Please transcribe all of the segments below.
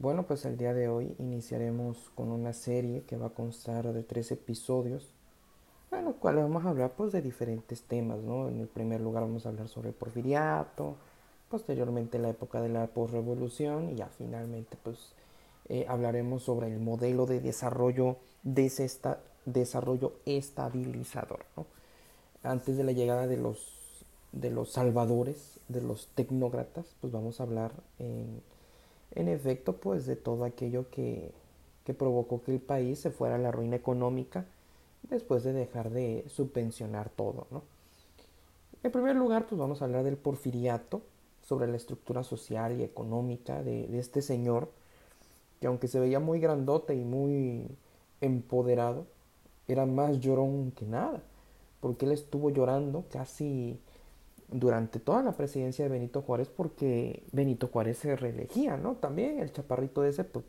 Bueno, pues el día de hoy iniciaremos con una serie que va a constar de tres episodios, en los cuales vamos a hablar pues de diferentes temas, ¿no? En el primer lugar vamos a hablar sobre el porfiriato, posteriormente la época de la posrevolución y ya finalmente pues eh, hablaremos sobre el modelo de desarrollo, esta desarrollo estabilizador, ¿no? Antes de la llegada de los, de los salvadores, de los tecnócratas, pues vamos a hablar en en efecto, pues de todo aquello que, que provocó que el país se fuera a la ruina económica después de dejar de subvencionar todo, ¿no? En primer lugar, pues vamos a hablar del porfiriato, sobre la estructura social y económica de, de este señor, que aunque se veía muy grandote y muy empoderado, era más llorón que nada, porque él estuvo llorando casi durante toda la presidencia de Benito Juárez porque Benito Juárez se reelegía, ¿no? También el chaparrito ese, pues,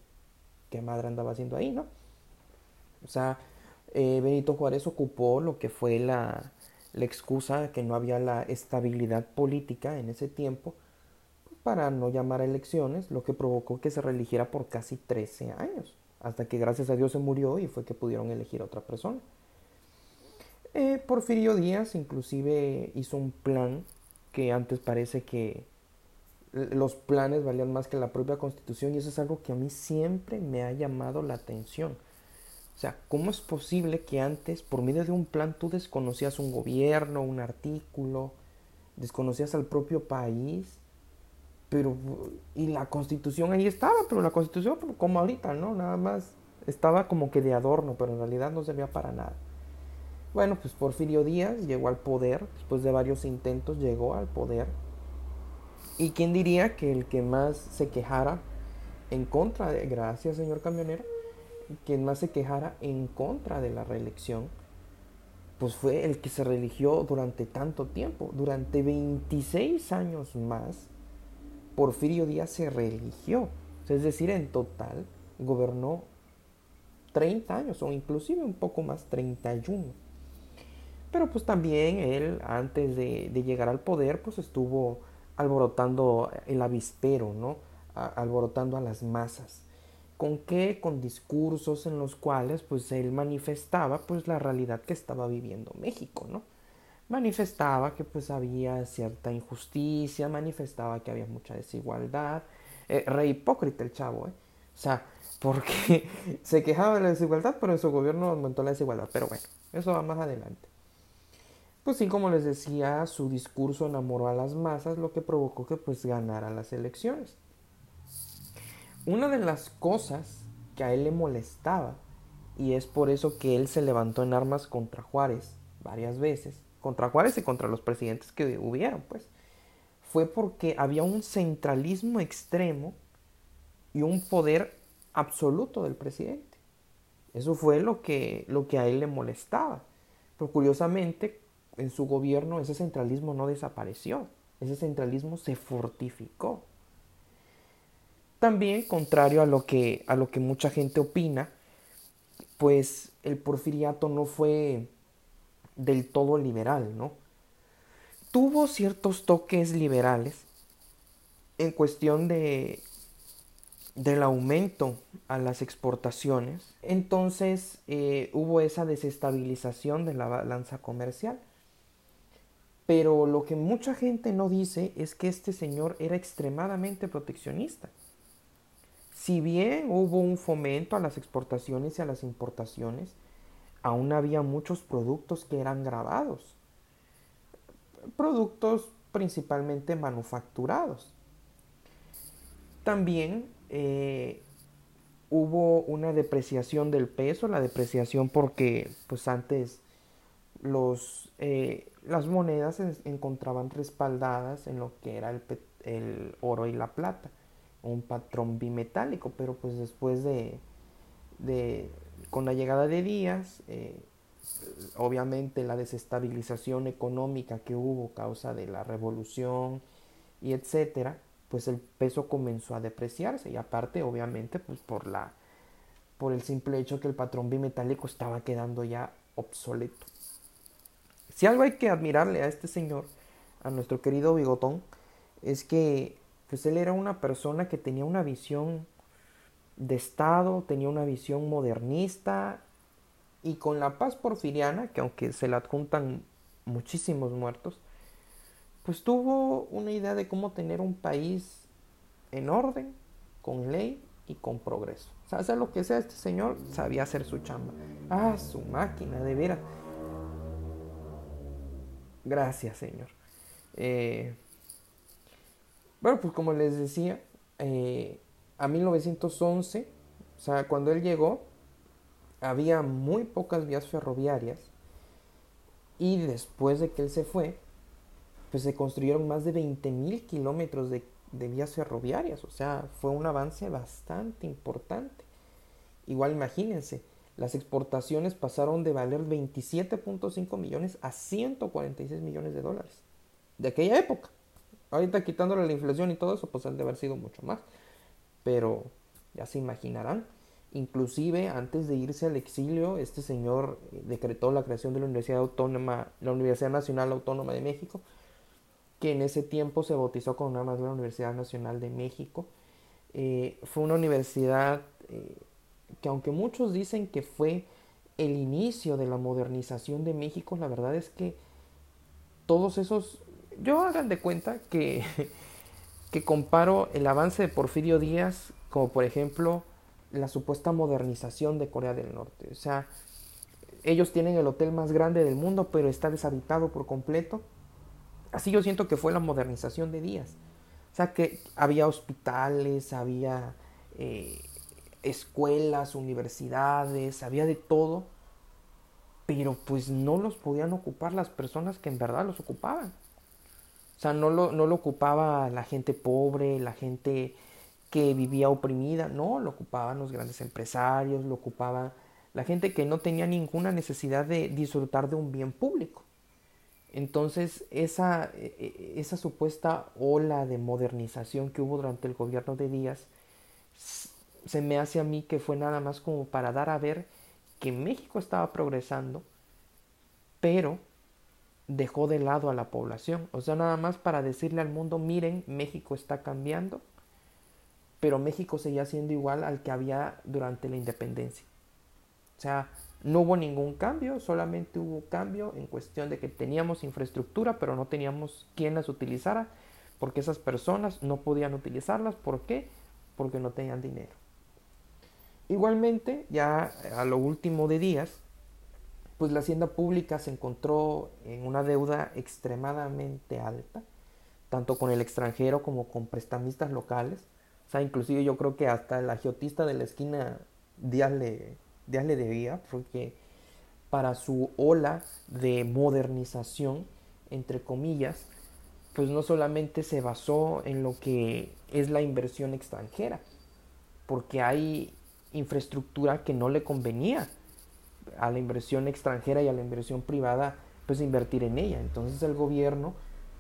¿qué madre andaba haciendo ahí, no? O sea, eh, Benito Juárez ocupó lo que fue la, la excusa que no había la estabilidad política en ese tiempo para no llamar a elecciones, lo que provocó que se reeligiera por casi 13 años, hasta que gracias a Dios se murió y fue que pudieron elegir a otra persona. Eh, Porfirio Díaz inclusive hizo un plan que antes parece que los planes valían más que la propia constitución y eso es algo que a mí siempre me ha llamado la atención. O sea, ¿cómo es posible que antes, por medio de un plan, tú desconocías un gobierno, un artículo, desconocías al propio país? Pero, y la constitución ahí estaba, pero la constitución como ahorita, ¿no? Nada más estaba como que de adorno, pero en realidad no servía para nada. Bueno, pues Porfirio Díaz llegó al poder, después de varios intentos llegó al poder. ¿Y quién diría que el que más se quejara en contra de, gracias señor camionero, quien más se quejara en contra de la reelección, pues fue el que se religió durante tanto tiempo, durante 26 años más, Porfirio Díaz se reeligió, es decir, en total gobernó 30 años o inclusive un poco más, 31. Pero pues también él, antes de, llegar al poder, pues estuvo alborotando el avispero, ¿no? alborotando a las masas. ¿Con qué? Con discursos en los cuales pues él manifestaba pues la realidad que estaba viviendo México, ¿no? Manifestaba que pues había cierta injusticia, manifestaba que había mucha desigualdad. Eh, re hipócrita el chavo, ¿eh? O sea, porque se quejaba de la desigualdad, pero en su gobierno aumentó la desigualdad. Pero bueno, eso va más adelante. Pues sí, como les decía, su discurso enamoró a las masas, lo que provocó que pues ganara las elecciones. Una de las cosas que a él le molestaba, y es por eso que él se levantó en armas contra Juárez varias veces, contra Juárez y contra los presidentes que hubieron, pues, fue porque había un centralismo extremo y un poder absoluto del presidente. Eso fue lo que, lo que a él le molestaba. Pero curiosamente, en su gobierno ese centralismo no desapareció, ese centralismo se fortificó. También, contrario a lo que, a lo que mucha gente opina, pues el porfiriato no fue del todo liberal, ¿no? Tuvo ciertos toques liberales en cuestión de del aumento a las exportaciones, entonces eh, hubo esa desestabilización de la balanza comercial. Pero lo que mucha gente no dice es que este señor era extremadamente proteccionista. Si bien hubo un fomento a las exportaciones y a las importaciones, aún había muchos productos que eran grabados. Productos principalmente manufacturados. También eh, hubo una depreciación del peso, la depreciación porque pues antes los, eh, las monedas se encontraban respaldadas en lo que era el, el, oro y la plata, un patrón bimetálico, pero pues después de, de con la llegada de Díaz, eh, obviamente la desestabilización económica que hubo causa de la revolución y etcétera, pues el peso comenzó a depreciarse y aparte obviamente pues por la por el simple hecho que el patrón bimetálico estaba quedando ya obsoleto. Si algo hay que admirarle a este señor, a nuestro querido Bigotón, es que pues él era una persona que tenía una visión de Estado, tenía una visión modernista y con la paz porfiriana, que aunque se le adjuntan muchísimos muertos, pues tuvo una idea de cómo tener un país en orden, con ley y con progreso. O sea, sea lo que sea, este señor sabía hacer su chamba. Ah, su máquina, de veras. Gracias, Señor. Eh, bueno, pues como les decía, eh, a 1911, o sea, cuando él llegó, había muy pocas vías ferroviarias y después de que él se fue, pues se construyeron más de 20.000 kilómetros de, de, vías ferroviarias, o sea, fue un avance bastante importante. Igual imagínense, las exportaciones pasaron de valer 27.5 millones a 146 millones de dólares de aquella época. Ahorita quitándole la inflación y todo eso, pues han de haber sido mucho más. Pero ya se imaginarán. Inclusive antes de irse al exilio, este señor decretó la creación de la Universidad Autónoma, la Universidad Nacional Autónoma de México, que en ese tiempo se bautizó con nada más la Universidad Nacional de México. Eh, fue una universidad eh, que aunque muchos dicen que fue el inicio de la modernización de México, la verdad es que todos esos, yo hagan de cuenta que, que comparo el avance de Porfirio Díaz como por ejemplo la supuesta modernización de Corea del Norte. O sea, ellos tienen el hotel más grande del mundo, pero está deshabitado por completo. Así yo siento que fue la modernización de Díaz. O sea, que había hospitales, había eh, escuelas, universidades, había de todo, pero pues no los podían ocupar las personas que en verdad los ocupaban. O sea, no lo, no lo ocupaba la gente pobre, la gente que vivía oprimida, no, lo ocupaban los grandes empresarios, lo ocupaba la gente que no tenía ninguna necesidad de disfrutar de un bien público. Entonces, esa, e, e, esa supuesta ola de modernización que hubo durante el gobierno de Díaz se me hace a mí que fue nada más como para dar a ver que México estaba progresando, pero dejó de lado a la población. O sea, nada más para decirle al mundo, miren, México está cambiando, pero México seguía siendo igual al que había durante la independencia. O sea, no hubo ningún cambio, solamente hubo cambio en cuestión de que teníamos infraestructura, pero no teníamos quien las utilizara, porque esas personas no podían utilizarlas. ¿Por qué? Porque no tenían dinero. Igualmente, ya a lo último de días, pues la hacienda pública se encontró en una deuda extremadamente alta, tanto con el extranjero como con prestamistas locales. O sea, inclusive yo creo que hasta el agiotista de la esquina Díaz le, Díaz le debía, porque para su ola de modernización, entre comillas, pues no solamente se basó en lo que es la inversión extranjera, porque hay infraestructura que no le convenía a la inversión extranjera y a la inversión privada, pues invertir en ella. Entonces el gobierno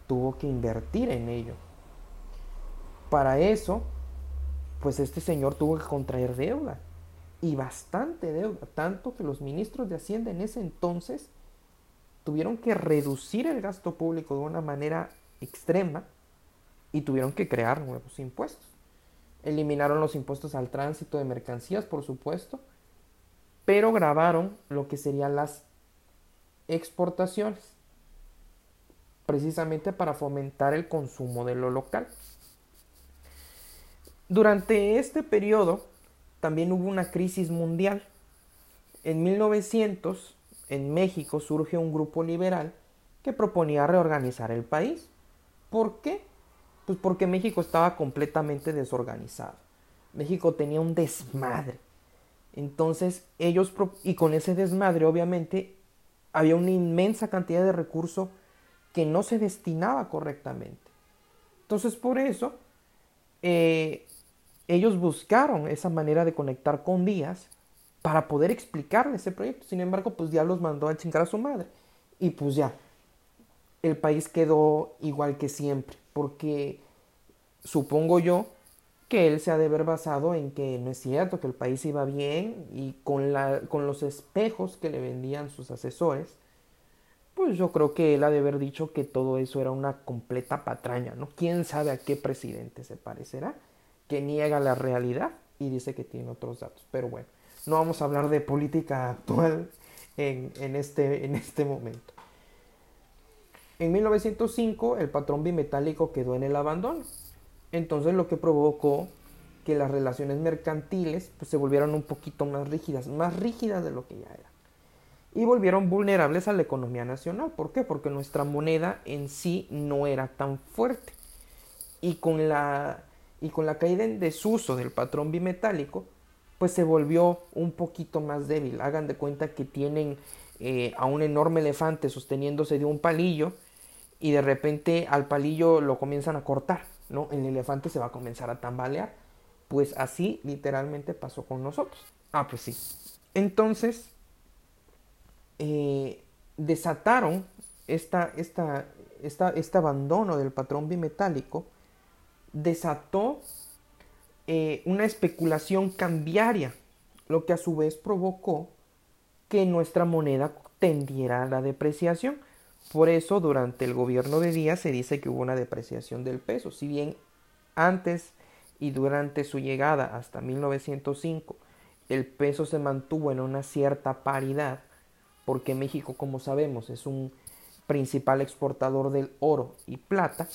tuvo que invertir en ello. Para eso, pues este señor tuvo que contraer deuda y bastante deuda, tanto que los ministros de Hacienda en ese entonces tuvieron que reducir el gasto público de una manera extrema y tuvieron que crear nuevos impuestos. Eliminaron los impuestos al tránsito de mercancías, por supuesto, pero grabaron lo que serían las exportaciones, precisamente para fomentar el consumo de lo local. Durante este periodo también hubo una crisis mundial. En 1900, en México surge un grupo liberal que proponía reorganizar el país. ¿Por qué? Pues porque México estaba completamente desorganizado. México tenía un desmadre. Entonces ellos, y con ese desmadre obviamente, había una inmensa cantidad de recursos que no se destinaba correctamente. Entonces por eso eh, ellos buscaron esa manera de conectar con Díaz para poder explicarle ese proyecto. Sin embargo, pues ya los mandó a chingar a su madre. Y pues ya, el país quedó igual que siempre porque supongo yo que él se ha de haber basado en que no es cierto, que el país iba bien y con, la, con los espejos que le vendían sus asesores, pues yo creo que él ha de haber dicho que todo eso era una completa patraña, ¿no? ¿Quién sabe a qué presidente se parecerá? Que niega la realidad, y dice que tiene otros datos. Pero bueno, no vamos a hablar de política actual en, este, en este momento. En 1905 el patrón bimetálico quedó en el abandono. Entonces lo que provocó que las relaciones mercantiles pues, se volvieran un poquito más rígidas, más rígidas de lo que ya eran. Y volvieron vulnerables a la economía nacional. ¿Por qué? Porque nuestra moneda en sí no era tan fuerte. Y con la, y con la caída en desuso del patrón bimetálico, pues se volvió un poquito más débil. Hagan de cuenta que tienen eh, a un enorme elefante sosteniéndose de un palillo y de repente al palillo lo comienzan a cortar, ¿no? El elefante se va a comenzar a tambalear. Pues así literalmente pasó con nosotros. Ah, pues sí. Entonces, eh, desataron esta, esta, este abandono del patrón bimetálico, desató eh, una especulación cambiaria, lo que a su vez provocó que nuestra moneda tendiera a la depreciación. Por eso durante el gobierno de Díaz se dice que hubo una depreciación del peso. Si bien antes y durante su llegada hasta 1905 el peso se mantuvo en una cierta paridad, porque México, como sabemos, es un principal exportador del oro y plata,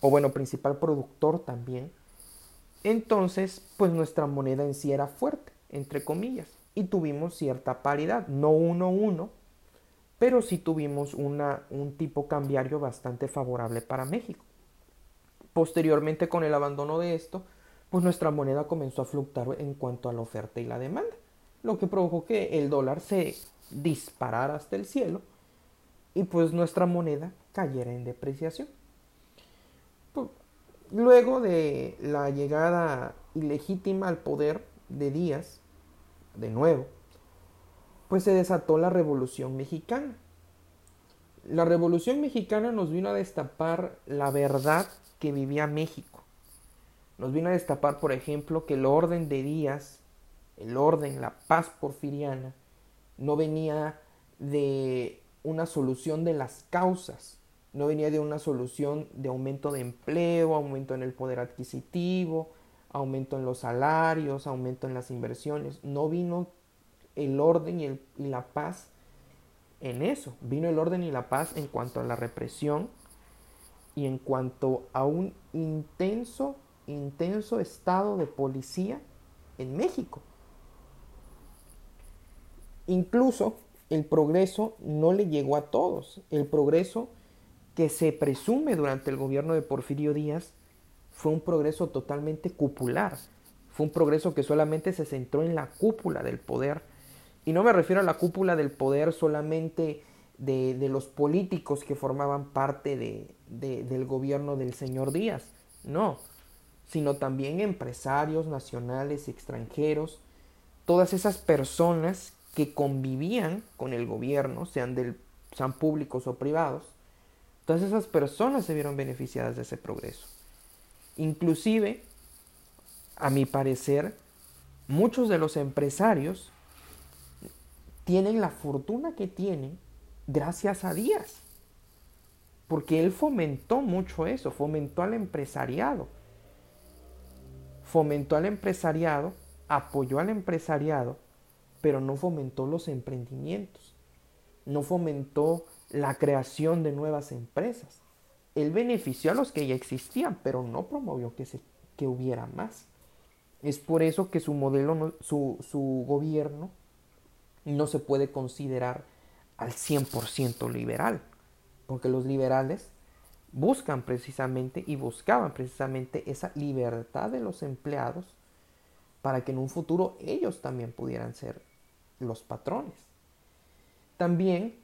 o bueno, principal productor también, entonces, pues nuestra moneda en sí era fuerte, entre comillas, y tuvimos cierta paridad, no uno uno, pero sí tuvimos un tipo cambiario bastante favorable para México. Posteriormente, con el abandono de esto, pues nuestra moneda comenzó a fluctuar en cuanto a la oferta y la demanda, lo que provocó que el dólar se disparara hasta el cielo y pues nuestra moneda cayera en depreciación. Luego de la llegada ilegítima al poder de Díaz, de nuevo, pues se desató la Revolución Mexicana. La Revolución Mexicana nos vino a destapar la verdad que vivía México. Nos vino a destapar, por ejemplo, que el orden de Díaz, el orden, la paz porfiriana, no venía de una solución de las causas, no venía de una solución de aumento de empleo, aumento en el poder adquisitivo, aumento en los salarios, aumento en las inversiones. No vino el orden y, y, la paz en eso. Vino el orden y la paz en cuanto a la represión y en cuanto a un intenso, intenso estado de policía en México. Incluso el progreso no le llegó a todos. El progreso que se presume durante el gobierno de Porfirio Díaz fue un progreso totalmente cupular. Fue un progreso que solamente se centró en la cúpula del poder. Y no me refiero a la cúpula del poder solamente de, los políticos que formaban parte de, del gobierno del señor Díaz. No, sino también empresarios nacionales extranjeros, todas esas personas que convivían con el gobierno, sean, del, sean públicos o privados, todas esas personas se vieron beneficiadas de ese progreso. Inclusive, a mi parecer, muchos de los empresarios tienen la fortuna que tienen gracias a Díaz. Porque él fomentó mucho eso, fomentó al empresariado. Fomentó al empresariado, apoyó al empresariado pero no fomentó los emprendimientos, no fomentó la creación de nuevas empresas. Él benefició a los que ya existían, pero no promovió que, se, que hubiera más. Es por eso que su modelo, su, su gobierno, no se puede considerar al 100% liberal, porque los liberales buscan precisamente y buscaban precisamente esa libertad de los empleados para que en un futuro ellos también pudieran ser los patrones. También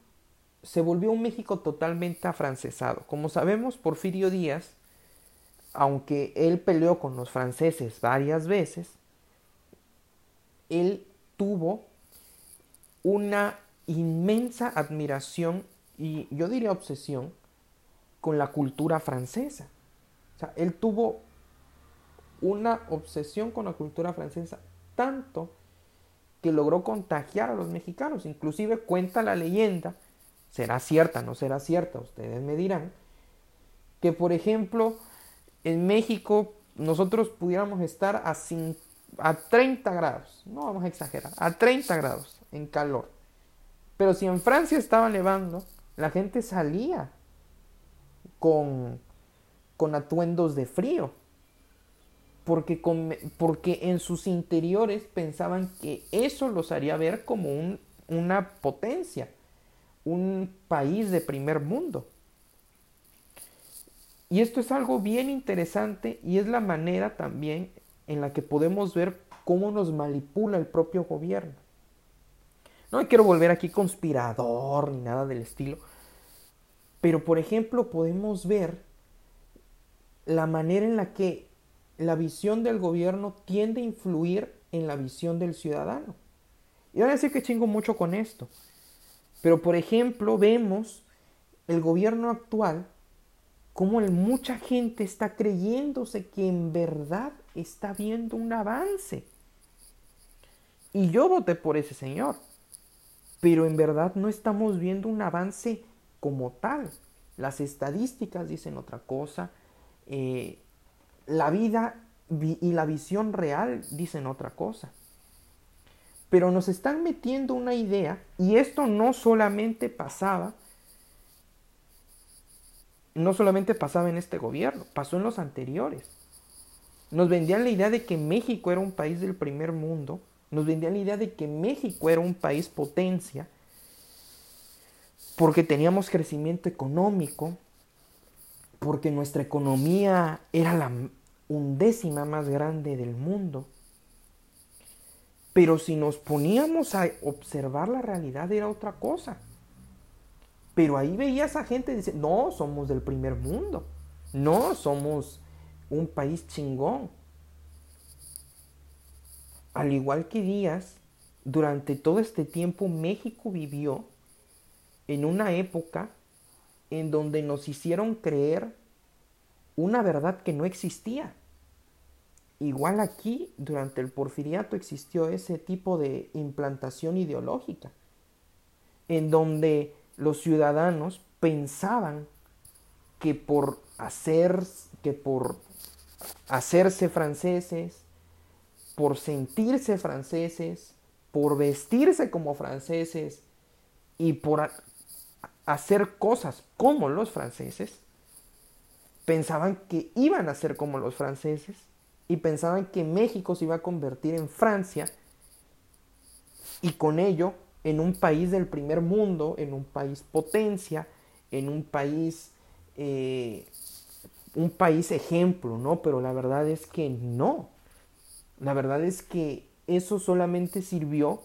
se volvió un México totalmente afrancesado. Como sabemos, Porfirio Díaz, aunque él peleó con los franceses varias veces, él tuvo una inmensa admiración y yo diría obsesión con la cultura francesa. O sea, él tuvo una obsesión con la cultura francesa tanto que logró contagiar a los mexicanos. Inclusive cuenta la leyenda, será cierta, no será cierta, ustedes me dirán, que por ejemplo en México nosotros pudiéramos estar a, a 30 grados, no vamos a exagerar, a 30 grados en calor. Pero si en Francia estaba nevando, la gente salía con, con atuendos de frío. Porque, porque en sus interiores pensaban que eso los haría ver como una potencia, un país de primer mundo. Y esto es algo bien interesante y es la manera también en la que podemos ver cómo nos manipula el propio gobierno. No quiero volver aquí conspirador ni nada del estilo, pero por ejemplo podemos ver la manera en la que la visión del gobierno tiende a influir en la visión del ciudadano. Y van a decir que chingo mucho con esto, pero por ejemplo vemos el gobierno actual como mucha gente está creyéndose que en verdad está viendo un avance. Y yo voté por ese señor. Pero en verdad no estamos viendo un avance como tal. Las estadísticas dicen otra cosa. Eh, la vida y la visión real dicen otra cosa. Pero nos están metiendo una idea, y esto no solamente pasaba, no solamente pasaba en este gobierno, pasó en los anteriores. Nos vendían la idea de que México era un país del primer mundo, nos vendían la idea de que México era un país potencia, porque teníamos crecimiento económico, porque nuestra economía era la undécima más grande del mundo. Pero si nos poníamos a observar la realidad era otra cosa. Pero ahí veías a gente dice, no, somos del primer mundo. No, somos un país chingón. Al igual que Díaz, durante todo este tiempo México vivió en una época en donde nos hicieron creer una verdad que no existía. Igual aquí, durante el porfiriato, existió ese tipo de implantación ideológica, en donde los ciudadanos pensaban que por hacer, que por hacerse franceses, por sentirse franceses, por vestirse como franceses y por hacer cosas como los franceses, pensaban que iban a ser como los franceses y pensaban que México se iba a convertir en Francia y con ello en un país del primer mundo, en un país potencia, en un país, eh, un país ejemplo, ¿no? Pero la verdad es que no. La verdad es que eso solamente sirvió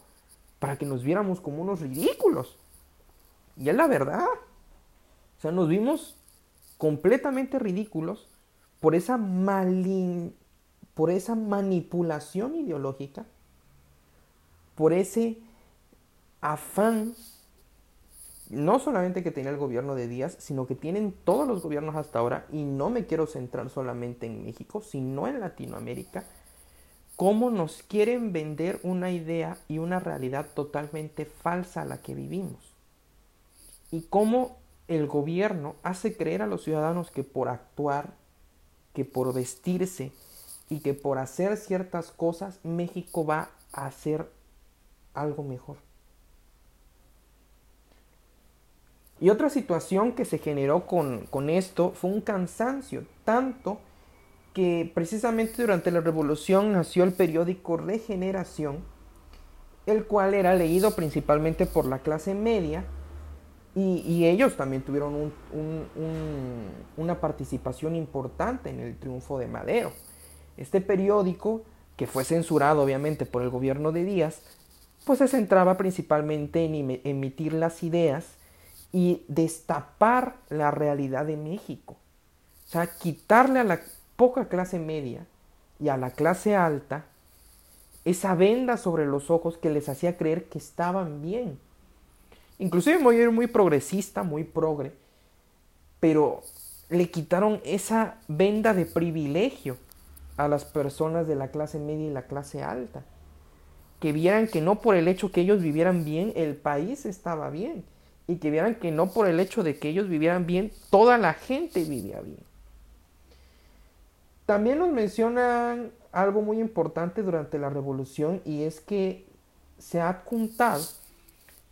para que nos viéramos como unos ridículos. Y es la verdad. O sea, nos vimos completamente ridículos por esa malin por esa manipulación ideológica, por ese afán, no solamente que tenía el gobierno de Díaz, sino que tienen todos los gobiernos hasta ahora, y no me quiero centrar solamente en México, sino en Latinoamérica, cómo nos quieren vender una idea y una realidad totalmente falsa a la que vivimos. Y cómo el gobierno hace creer a los ciudadanos que por actuar, que por vestirse y que por hacer ciertas cosas México va a hacer algo mejor. Y otra situación que se generó con, esto fue un cansancio, tanto que precisamente durante la revolución nació el periódico Regeneración, el cual era leído principalmente por la clase media y, ellos también tuvieron una participación importante en el triunfo de Madero. Este periódico, que fue censurado obviamente por el gobierno de Díaz, pues se centraba principalmente en emitir las ideas y destapar la realidad de México. O sea, quitarle a la poca clase media y a la clase alta esa venda sobre los ojos que les hacía creer que estaban bien. Inclusive muy, muy progresista, muy progre, pero le quitaron esa venda de privilegio a las personas de la clase media y la clase alta. Que vieran que no por el hecho que ellos vivieran bien, el país estaba bien y que vieran que no por el hecho de que ellos vivieran bien, toda la gente vivía bien. También nos mencionan algo muy importante durante la revolución y es que se ha contado,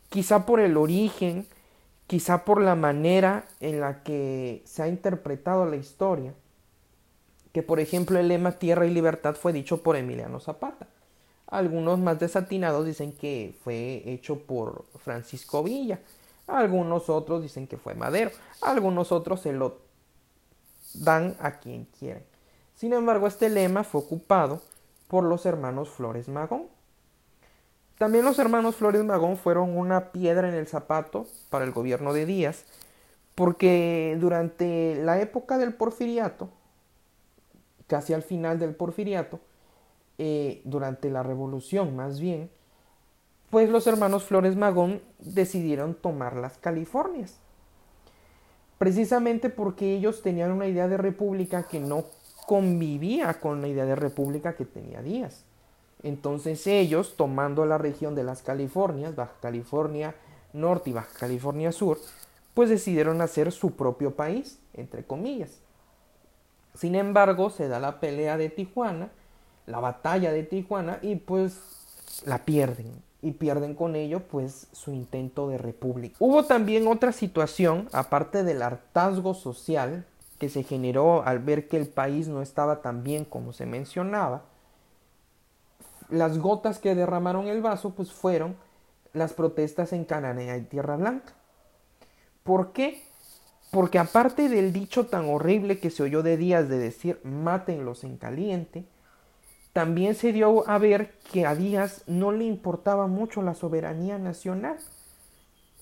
quizá por el origen, quizá por la manera en la que se ha interpretado la historia, que por ejemplo el lema Tierra y Libertad fue dicho por Emiliano Zapata. Algunos más desatinados dicen que fue hecho por Francisco Villa. Algunos otros dicen que fue Madero. Algunos otros se lo dan a quien quieren. Sin embargo, este lema fue ocupado por los hermanos Flores Magón. También los hermanos Flores Magón fueron una piedra en el zapato para el gobierno de Díaz, porque durante la época del porfiriato, casi al final del porfiriato, eh, durante la revolución más bien, pues los hermanos Flores Magón decidieron tomar las Californias. Precisamente porque ellos tenían una idea de república que no convivía con la idea de república que tenía Díaz. Entonces ellos, tomando la región de las Californias, Baja California Norte y Baja California Sur, pues decidieron hacer su propio país, entre comillas. Sin embargo, se da la pelea de Tijuana, la batalla de Tijuana y pues la pierden y pierden con ello pues su intento de república. Hubo también otra situación, aparte del hartazgo social se generó al ver que el país no estaba tan bien como se mencionaba, las gotas que derramaron el vaso pues fueron las protestas en Cananea y Tierra Blanca. ¿Por qué? Porque aparte del dicho tan horrible que se oyó de Díaz de decir mátenlos en caliente, también se dio a ver que a Díaz no le importaba mucho la soberanía nacional.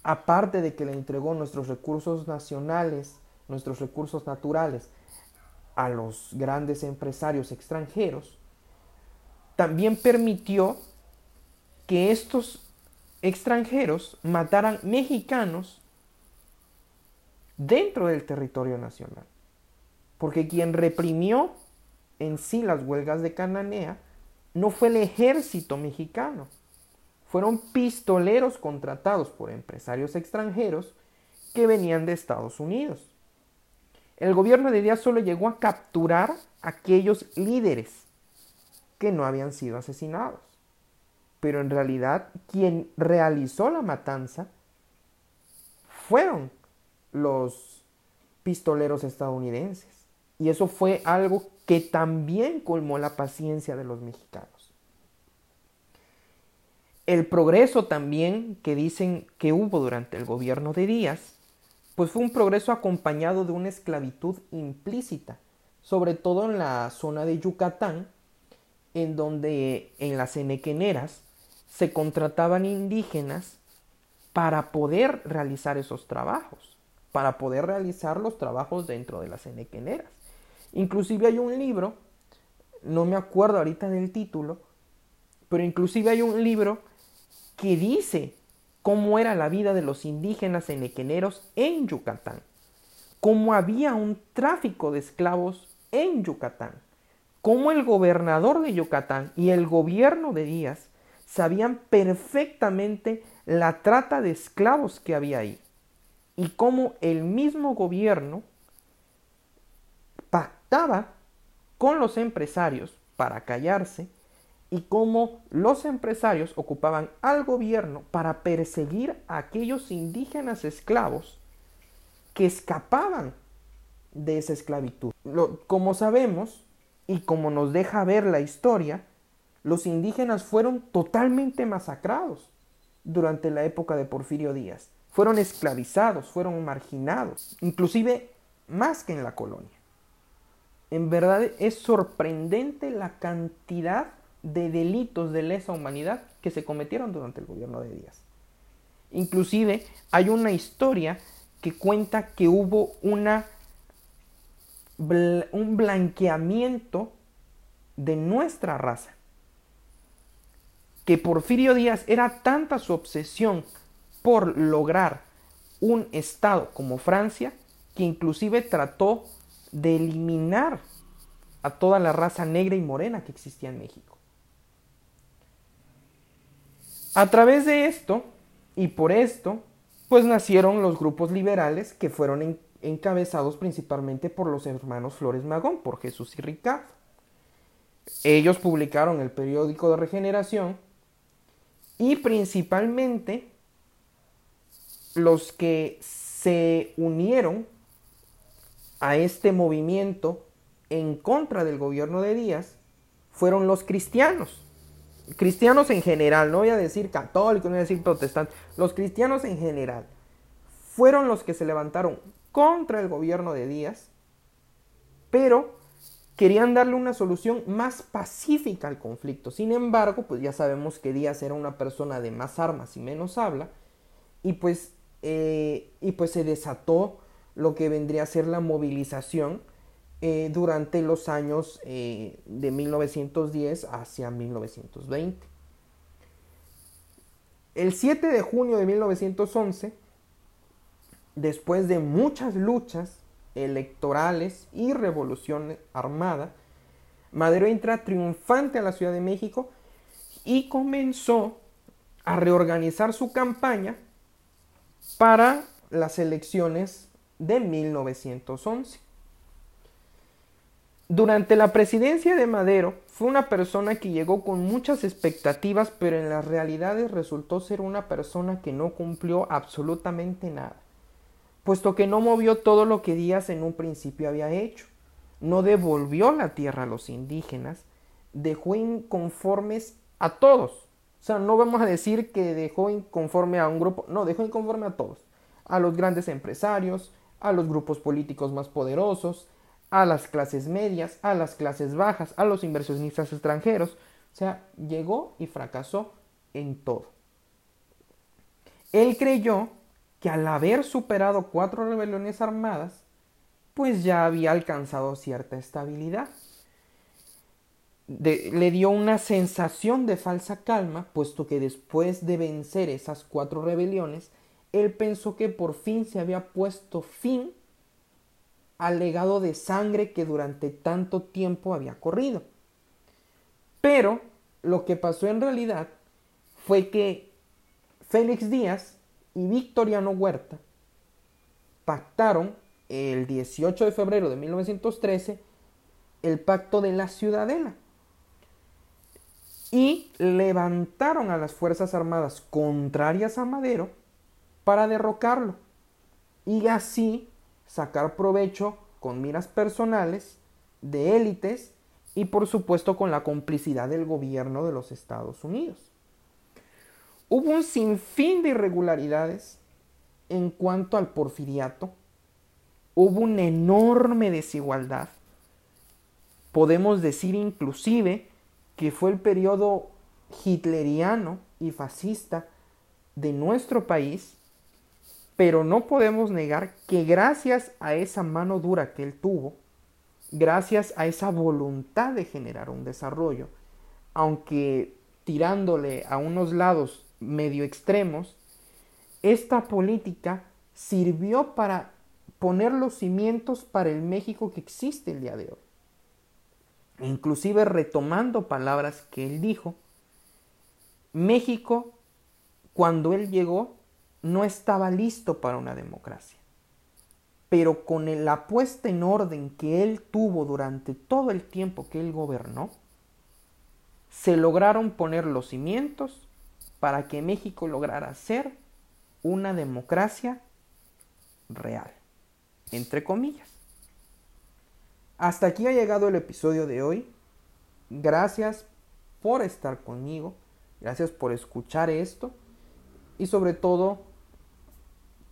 Aparte de que le entregó nuestros recursos nacionales, nuestros recursos naturales a los grandes empresarios extranjeros, también permitió que estos extranjeros mataran mexicanos dentro del territorio nacional. Porque quien reprimió en sí las huelgas de Cananea no fue el ejército mexicano, fueron pistoleros contratados por empresarios extranjeros que venían de Estados Unidos. El gobierno de Díaz solo llegó a capturar a aquellos líderes que no habían sido asesinados. Pero en realidad quien realizó la matanza fueron los pistoleros estadounidenses. Y eso fue algo que también colmó la paciencia de los mexicanos. El progreso también que dicen que hubo durante el gobierno de Díaz, pues fue un progreso acompañado de una esclavitud implícita, sobre todo en la zona de Yucatán, en donde en las enequeneras se contrataban indígenas para poder realizar esos trabajos, para poder realizar los trabajos dentro de las enequeneras. Inclusive hay un libro, no me acuerdo ahorita del título, pero inclusive hay un libro que dice cómo era la vida de los indígenas enequeneros en Yucatán, cómo había un tráfico de esclavos en Yucatán, cómo el gobernador de Yucatán y el gobierno de Díaz sabían perfectamente la trata de esclavos que había ahí y cómo el mismo gobierno con los empresarios para callarse y cómo los empresarios ocupaban al gobierno para perseguir a aquellos indígenas esclavos que escapaban de esa esclavitud. como sabemos y como nos deja ver la historia, los indígenas fueron totalmente masacrados durante la época de Porfirio Díaz. Fueron esclavizados, fueron marginados, inclusive más que en la colonia. En verdad es sorprendente la cantidad de delitos de lesa humanidad que se cometieron durante el gobierno de Díaz. Inclusive hay una historia que cuenta que hubo una, un blanqueamiento de nuestra raza. Que Porfirio Díaz era tanta su obsesión por lograr un estado como Francia que inclusive trató de eliminar a toda la raza negra y morena que existía en México. A través de esto, y por esto, pues nacieron los grupos liberales que fueron encabezados principalmente por los hermanos Flores Magón, por Jesús y Ricardo. Ellos publicaron el periódico de regeneración y principalmente los que se unieron a este movimiento en contra del gobierno de Díaz fueron los cristianos. Cristianos en general, no voy a decir católicos, no voy a decir protestantes, los cristianos en general fueron los que se levantaron contra el gobierno de Díaz, pero querían darle una solución más pacífica al conflicto. Sin embargo, pues ya sabemos que Díaz era una persona de más armas y menos habla, y pues, eh, y pues se desató lo que vendría a ser la movilización eh, durante los años eh, de 1910 hacia 1920. El 7 de junio de 1911, después de muchas luchas electorales y revolución armada, Madero entra triunfante a la Ciudad de México y comenzó a reorganizar su campaña para las elecciones de 1911. Durante la presidencia de Madero fue una persona que llegó con muchas expectativas, pero en las realidades resultó ser una persona que no cumplió absolutamente nada, puesto que no movió todo lo que Díaz en un principio había hecho, no devolvió la tierra a los indígenas, dejó inconformes a todos. O sea, no vamos a decir que dejó inconforme a un grupo, no, dejó inconforme a todos, a los grandes empresarios, a los grupos políticos más poderosos, a las clases medias, a las clases bajas, a los inversionistas extranjeros. O sea, llegó y fracasó en todo. Él creyó que al haber superado cuatro rebeliones armadas, pues ya había alcanzado cierta estabilidad. le dio una sensación de falsa calma, puesto que después de vencer esas cuatro rebeliones, él pensó que por fin se había puesto fin al legado de sangre que durante tanto tiempo había corrido. Pero lo que pasó en realidad fue que Félix Díaz y Victoriano Huerta pactaron el 18 de febrero de 1913 el pacto de la Ciudadela y levantaron a las Fuerzas Armadas contrarias a Madero para derrocarlo y así sacar provecho con miras personales, de élites y por supuesto con la complicidad del gobierno de los Estados Unidos. Hubo un sinfín de irregularidades en cuanto al porfiriato, hubo una enorme desigualdad. Podemos decir inclusive que fue el periodo hitleriano y fascista de nuestro país pero no podemos negar que gracias a esa mano dura que él tuvo, gracias a esa voluntad de generar un desarrollo, aunque tirándole a unos lados medio extremos, esta política sirvió para poner los cimientos para el México que existe el día de hoy. Inclusive retomando palabras que él dijo, México, cuando él llegó, no estaba listo para una democracia. Pero con la puesta en orden que él tuvo durante todo el tiempo que él gobernó, se lograron poner los cimientos para que México lograra ser una democracia real, entre comillas. Hasta aquí ha llegado el episodio de hoy. Gracias por estar conmigo, gracias por escuchar esto y sobre todo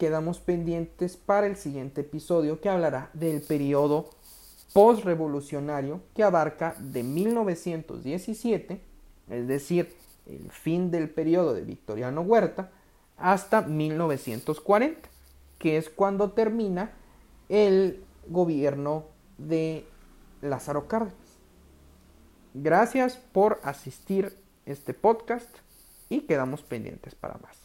quedamos pendientes para el siguiente episodio que hablará del periodo postrevolucionario que abarca de 1917, es decir, el fin del periodo de Victoriano Huerta, hasta 1940, que es cuando termina el gobierno de Lázaro Cárdenas. Gracias por asistir este podcast y quedamos pendientes para más.